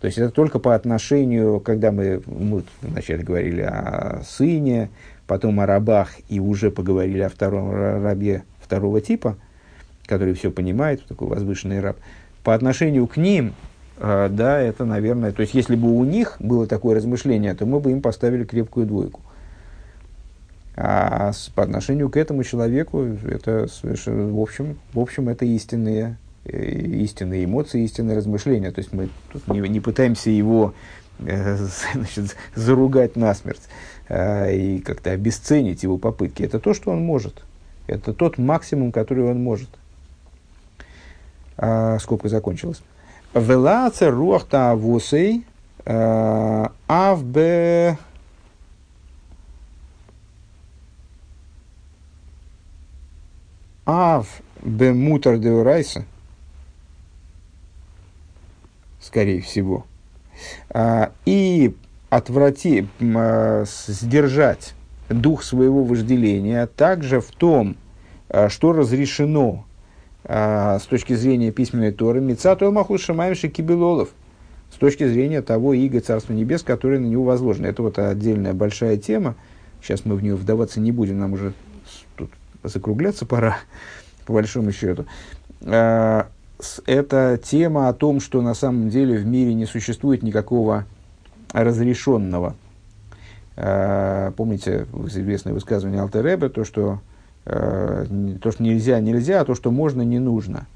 То есть это только по отношению, когда мы, мы вначале говорили о сыне, потом о рабах и уже поговорили о втором рабе второго типа, который все понимает, такой возвышенный раб. По отношению к ним да, это, наверное, то есть, если бы у них было такое размышление, то мы бы им поставили крепкую двойку. А с, по отношению к этому человеку, это в общем, в общем, это истинные, э, истинные эмоции, истинные размышления. То есть, мы тут не, не пытаемся его э, значит, заругать насмерть э, и как-то обесценить его попытки. Это то, что он может. Это тот максимум, который он может. А, скобка закончилась. Велаце руахта авусей э, авбе ав бе мутар де урайса, скорее всего, а, и отврати, а, сдержать дух своего вожделения также в том, а, что разрешено а, с точки зрения письменной Торы, Мицату Маху Шамаевши Кибелолов, с точки зрения того иго Царства Небес, которое на него возложено. Это вот отдельная большая тема. Сейчас мы в нее вдаваться не будем, нам уже тут закругляться пора, по большому счету. А, это тема о том, что на самом деле в мире не существует никакого разрешенного. Помните известное высказывание Алтереба, то, что то, что нельзя, нельзя, а то, что можно, не нужно.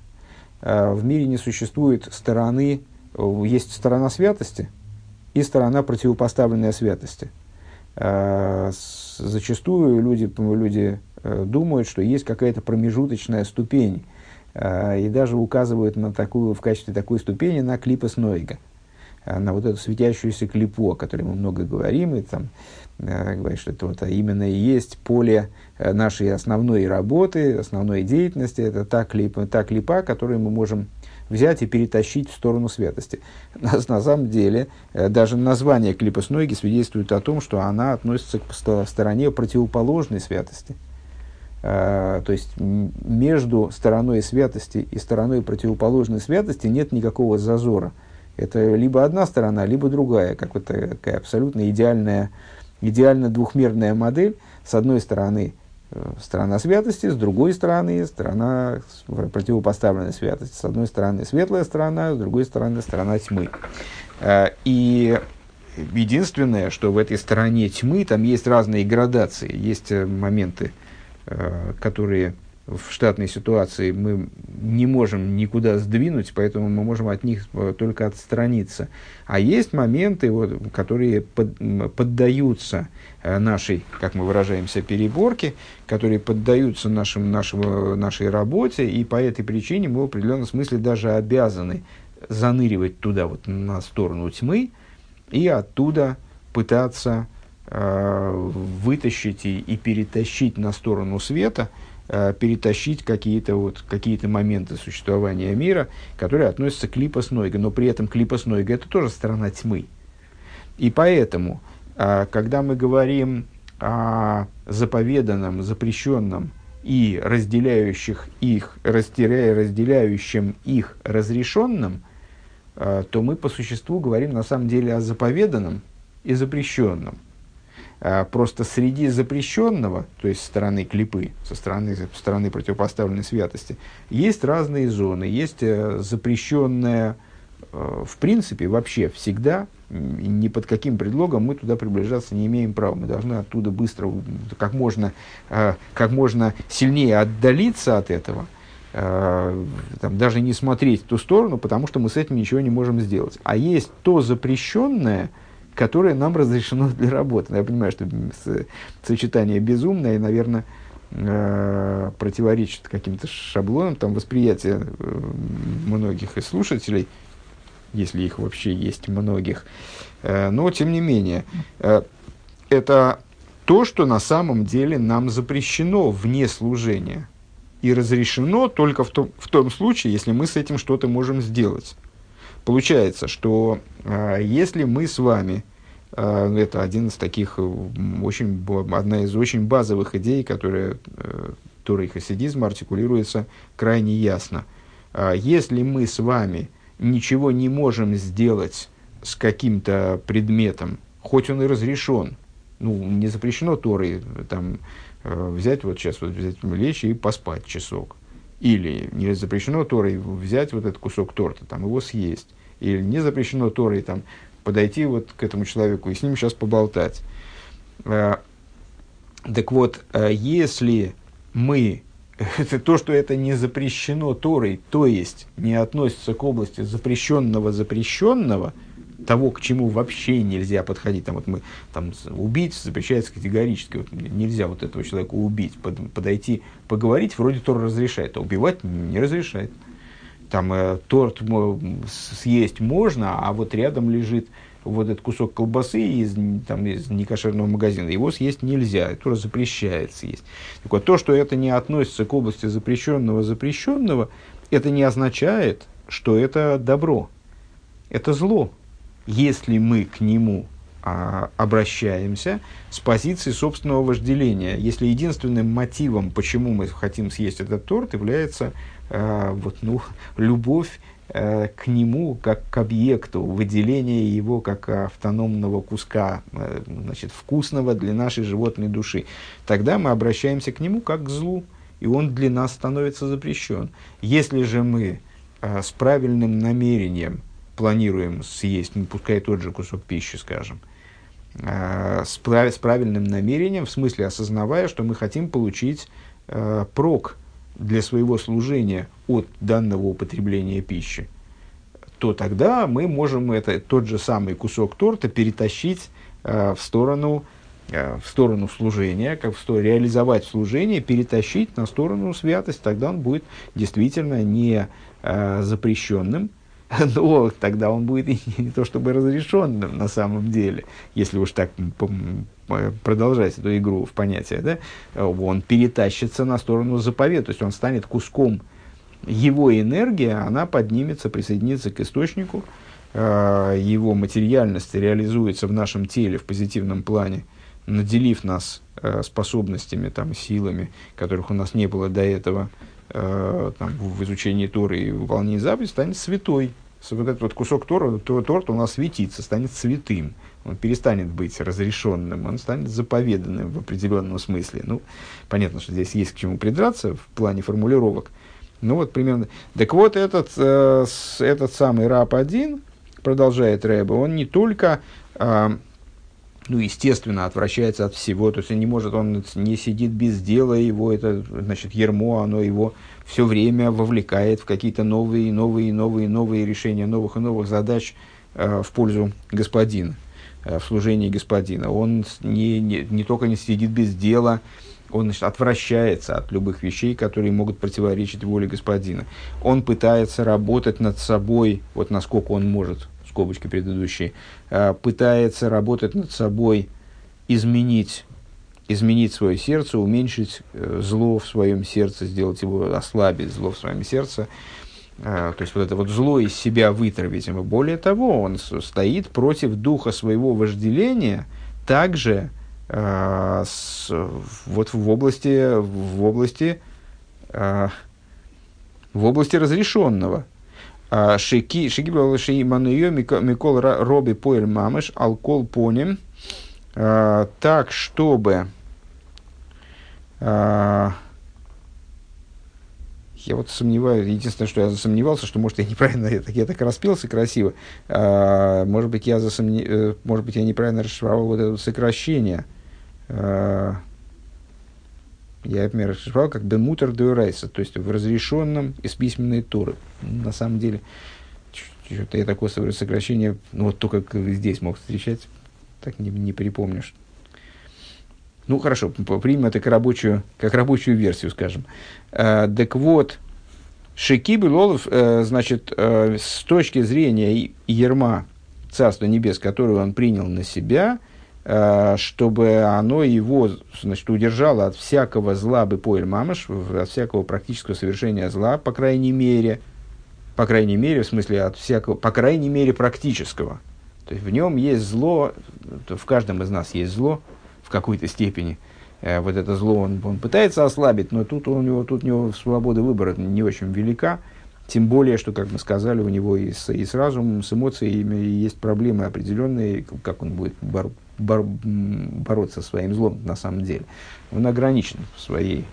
В мире не существует стороны, есть сторона святости и сторона противопоставленной святости. Зачастую люди, люди думают, что есть какая-то промежуточная ступень, и даже указывают на такую, в качестве такой ступени на клипа Э, на вот эту светящуюся клипу, о которой мы много говорим, и там э, говорит, что это вот именно и есть поле э, нашей основной работы, основной деятельности, это та клипа, та клипа, которую мы можем взять и перетащить в сторону святости. На, на самом деле, даже название клипа Снойги свидетельствует о том, что она относится к стороне противоположной святости. то есть между стороной святости и стороной противоположной святости нет никакого зазора – это либо одна сторона, либо другая, как вот такая абсолютно идеальная, идеально двухмерная модель. С одной стороны э, сторона святости, с другой стороны сторона противопоставленной святости. С одной стороны светлая сторона, с другой стороны сторона тьмы. Э, и единственное, что в этой стороне тьмы там есть разные градации, есть э, моменты, которые в штатной ситуации мы не можем никуда сдвинуть, поэтому мы можем от них э, только отстраниться. А есть моменты, вот, которые под, поддаются э, нашей, как мы выражаемся, переборке, которые поддаются нашим, нашему, нашей работе, и по этой причине мы в определенном смысле даже обязаны заныривать туда, вот, на сторону тьмы, и оттуда пытаться э, вытащить и, и перетащить на сторону света – Э, перетащить какие-то вот, какие моменты существования мира, которые относятся к липоснойга. Но при этом клипоснойга это тоже сторона тьмы. И поэтому, э, когда мы говорим о заповеданном, запрещенном и разделяющих их, разделяя, разделяющим их разрешенном, э, то мы по существу говорим на самом деле о заповеданном и запрещенном. А, просто среди запрещенного, то есть стороны клипы, со стороны, со стороны противопоставленной святости, есть разные зоны. Есть э, запрещенная, э, в принципе, вообще всегда, ни под каким предлогом мы туда приближаться не имеем права. Мы должны оттуда быстро, как можно, э, как можно сильнее отдалиться от этого, там, даже не смотреть в ту сторону, потому что мы с этим ничего не можем сделать. А есть то запрещенное, которое нам разрешено для работы. Я понимаю, что сочетание безумное наверное, э, противоречит каким-то шаблонам там, восприятия э, многих из слушателей, если их вообще есть многих. Э, но, тем не менее, это то, что на самом деле нам запрещено вне служения. И разрешено только в том, в том случае, если мы с этим что-то можем сделать. Получается, что э, если мы с вами, э, это один из таких, э, очень, одна из очень базовых идей, которая э, Торой хасидизма артикулируется крайне ясно. Э, если мы с вами ничего не можем сделать с каким-то предметом, хоть он и разрешен, ну, не запрещено Торой, там, э, взять вот сейчас, вот взять, лечь и поспать часок. Или не запрещено Торой взять вот этот кусок торта, там, его съесть или не запрещено Торой там, подойти вот к этому человеку и с ним сейчас поболтать. Э, так вот, э, если мы это то, что это не запрещено Торой, то есть не относится к области запрещенного запрещенного, того, к чему вообще нельзя подходить. Там, вот мы, там, убить запрещается категорически. Вот, нельзя вот этого человека убить, под, подойти, поговорить, вроде Тор разрешает, а убивать не разрешает там э, торт съесть можно, а вот рядом лежит вот этот кусок колбасы из, там, из некошерного магазина, его съесть нельзя, это тоже запрещается есть. Так вот, то, что это не относится к области запрещенного запрещенного, это не означает, что это добро. Это зло, если мы к нему а, обращаемся с позиции собственного вожделения. Если единственным мотивом, почему мы хотим съесть этот торт, является вот, ну, любовь э, к нему как к объекту, выделение его как автономного куска, э, значит, вкусного для нашей животной души, тогда мы обращаемся к нему как к злу, и он для нас становится запрещен. Если же мы э, с правильным намерением планируем съесть, ну, пускай тот же кусок пищи, скажем, с, прав, с правильным намерением, в смысле осознавая, что мы хотим получить э, прок для своего служения от данного употребления пищи, то тогда мы можем это, тот же самый кусок торта перетащить э, в сторону Э, в сторону служения, как в сторону, реализовать служение, перетащить на сторону святости, тогда он будет действительно не э, запрещенным, но тогда он будет не то чтобы разрешенным на самом деле, если уж так продолжать эту игру в понятие, да, он перетащится на сторону заповедь, то есть он станет куском его энергии, она поднимется, присоединится к источнику, э, его материальность реализуется в нашем теле в позитивном плане – наделив нас э, способностями, там, силами, которых у нас не было до этого, э, там, в изучении Торы и выполнении заповедей, станет святой. Вот этот вот кусок Тора, то, торт у нас светится, станет святым. Он перестанет быть разрешенным, он станет заповеданным в определенном смысле. Ну, понятно, что здесь есть к чему придраться в плане формулировок. Ну, вот примерно. Так вот, этот, э, этот самый раб один, продолжает Рэба, он не только э, ну, естественно, отвращается от всего, то есть не может, он не сидит без дела, его это, значит, ермо, оно его все время вовлекает в какие-то новые, новые, новые, новые решения новых и новых задач э, в пользу господина, э, в служении господина. Он не, не, не только не сидит без дела, он значит, отвращается от любых вещей, которые могут противоречить воле господина. Он пытается работать над собой, вот насколько он может, скобочки предыдущие, э, пытается работать над собой, изменить, изменить свое сердце, уменьшить э, зло в своем сердце, сделать его, ослабить зло в своем сердце. Э, то есть вот это вот зло из себя вытравить. И более того, он стоит против духа своего вожделения, также с, вот в области, в области, в области разрешенного. А, шики, шики ши мануё микол роби поэль мамыш алкол поним. А, так, чтобы а, я вот сомневаюсь, единственное, что я засомневался, что, может, я неправильно, я так, я так распился красиво, может быть, я засомне, э, может быть, я неправильно расшифровал вот это сокращение, я, например, расшифровал как «бемутер дуэрайса», то есть в разрешенном из письменной туры. На самом деле, что-то я такое сокращение, ну вот только здесь мог встречать, так не, не припомнишь. Ну, хорошо, примем это как рабочую, как рабочую версию, скажем. Э, так вот, Шекибы Лолов, э, значит, э, с точки зрения Ерма, Царства Небес, которую он принял на себя – чтобы оно его значит, удержало от всякого зла бы поэль мамаш, от всякого практического совершения зла, по крайней мере, по крайней мере, в смысле от всякого, по крайней мере, практического. То есть в нем есть зло, в каждом из нас есть зло в какой-то степени. Э, вот это зло он, он пытается ослабить, но тут у него, тут у него свобода выбора не очень велика. Тем более, что, как мы сказали, у него и с, и с разумом, с эмоциями есть проблемы определенные, как он будет бороться бор, бороться со своим злом на самом деле. Он ограничен в, своей,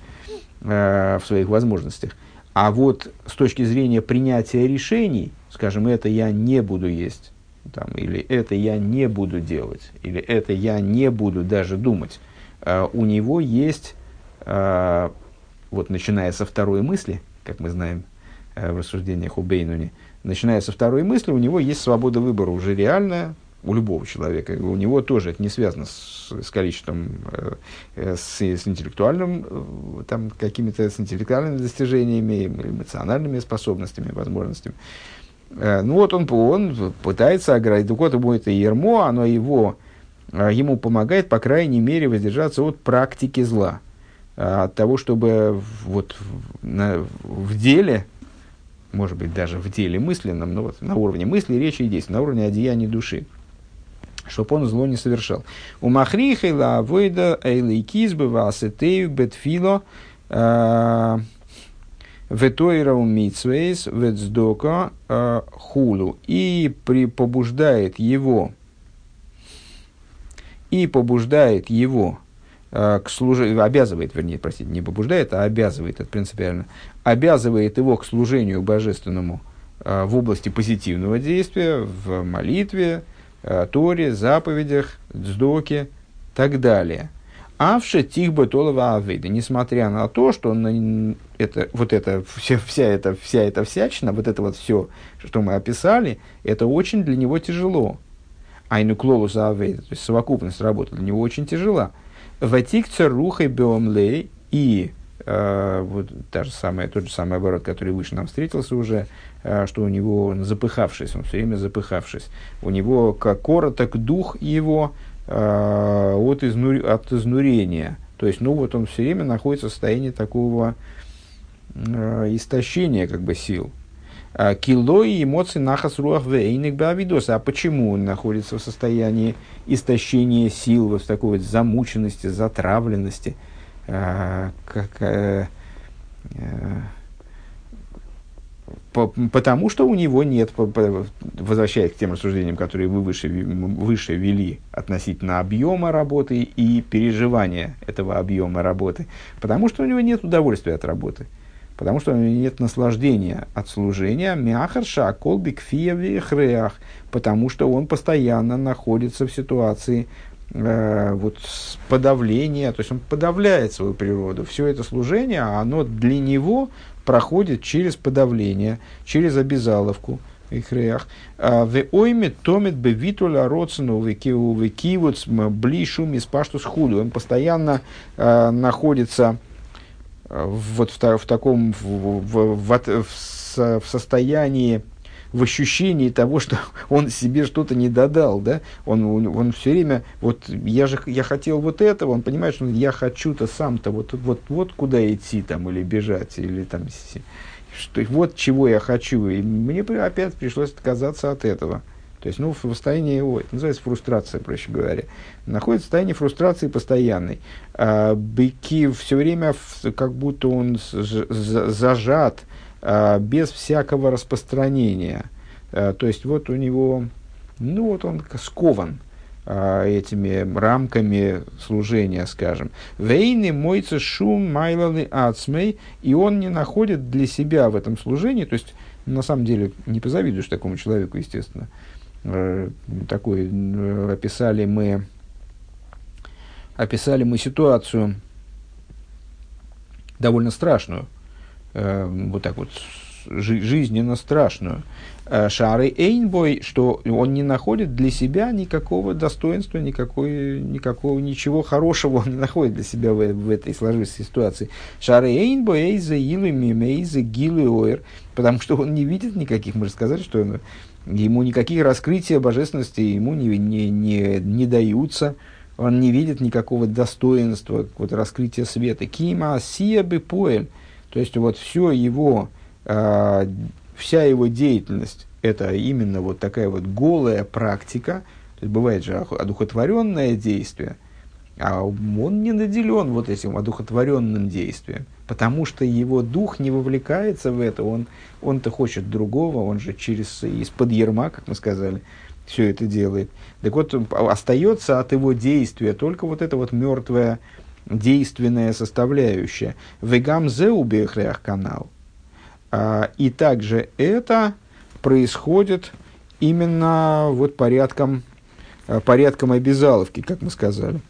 э, в своих возможностях. А вот с точки зрения принятия решений, скажем, это я не буду есть, там, или это я не буду делать, или это я не буду даже думать, э, у него есть, э, вот начиная со второй мысли, как мы знаем в рассуждениях у Бейнуни, начиная со второй мысли, у него есть свобода выбора уже реальная, у любого человека. У него тоже это не связано с, с количеством, э, э с, с интеллектуальным, э, там, какими-то с интеллектуальными достижениями, эмоциональными способностями, возможностями. Э, ну вот он, он пытается оградить. Так вот, ему это ермо, оно его, э, ему помогает, по крайней мере, воздержаться от практики зла. Э, от того, чтобы вот на, в деле, может быть, даже в деле мысленном, но вот на уровне мысли, речи и действий, на уровне одеяния души, чтобы он зло не совершал. У махрихайла авойда эйлей кизбы васетею бетфило э, ветойра умитсвейс ветсдока э, хулу. И при, побуждает его, и побуждает его э, к служению, обязывает, вернее, простите, не побуждает, а обязывает, это принципиально, обязывает его к служению божественному в области позитивного действия, в молитве, Э, Торе, заповедях, дздоке, так далее. Авше тихба толова авейда, несмотря на то, что на, это, вот это, вся, вся, эта, вся эта всячина, вот это вот все, что мы описали, это очень для него тяжело. Айну клолуса авейда, то есть совокупность работы для него очень тяжела. Ватикцер рухай беомлей и э, вот та же самая, тот же самый оборот, который выше нам встретился уже, э, что у него запыхавшись, он все время запыхавшись, у него как короток дух его, Э, от, изнур... от изнурения. То есть, ну вот он все время находится в состоянии такого э, истощения как бы сил. А кило и эмоции нахас руах вейник бавидоса. А почему он находится в состоянии истощения сил, вот в такой вот замученности, затравленности? А, как, а, потому что у него нет, возвращаясь к тем рассуждениям, которые вы выше, выше вели относительно объема работы и переживания этого объема работы, потому что у него нет удовольствия от работы, потому что у него нет наслаждения от служения, мяхарша, колбик, фиевихреах, потому что он постоянно находится в ситуации э, вот подавления, то есть он подавляет свою природу. Все это служение, оно для него проходит через подавление, через обязаловку, ихреях. А, в ойме томит бы витуля родсену векивуц блишу миспашту худу. Он постоянно э, находится вот в, в таком в, в, в, в, в состоянии в ощущении того, что он себе что-то не додал, да, он, он, он все время, вот я же, я хотел вот этого, он понимает, что я хочу-то сам-то вот, вот, вот куда идти там, или бежать, или там, что, вот чего я хочу, и мне опять пришлось отказаться от этого. То есть, ну, в состоянии, ой, это называется фрустрация, проще говоря. Находится в состоянии фрустрации постоянной. А, быки все время, как будто он зажат, а, без всякого распространения. А, то есть вот у него, ну вот он скован а, этими рамками служения, скажем. Вейны мойцы шум майлалы ацмей, и он не находит для себя в этом служении, то есть на самом деле не позавидуешь такому человеку, естественно. Такой описали мы описали мы ситуацию довольно страшную э, вот так вот жи- жизненно страшную. Э, Шары Эйнбой, что он не находит для себя никакого достоинства, никакой, никакого, ничего хорошего он не находит для себя в, в этой сложившейся ситуации. Шары Эйнбой, Эйзе, Илы, Мимейзе, Гилы, Ойр, потому что он не видит никаких, мы же сказали, что он, ему никакие раскрытия божественности ему не, не, не, не даются, он не видит никакого достоинства, вот раскрытия света. Кима Сия Бепоэль, то есть вот все его, э, вся его деятельность это именно вот такая вот голая практика. То есть бывает же одухотворенное действие, а он не наделен вот этим одухотворенным действием, потому что его дух не вовлекается в это, он, он-то хочет другого, он же через, из-под ерма, как мы сказали, все это делает. Так вот, остается от его действия только вот это вот мертвое, действенная составляющая. Вегам зеубехрех канал. А, и также это происходит именно вот порядком, а, порядком обязаловки, как мы сказали.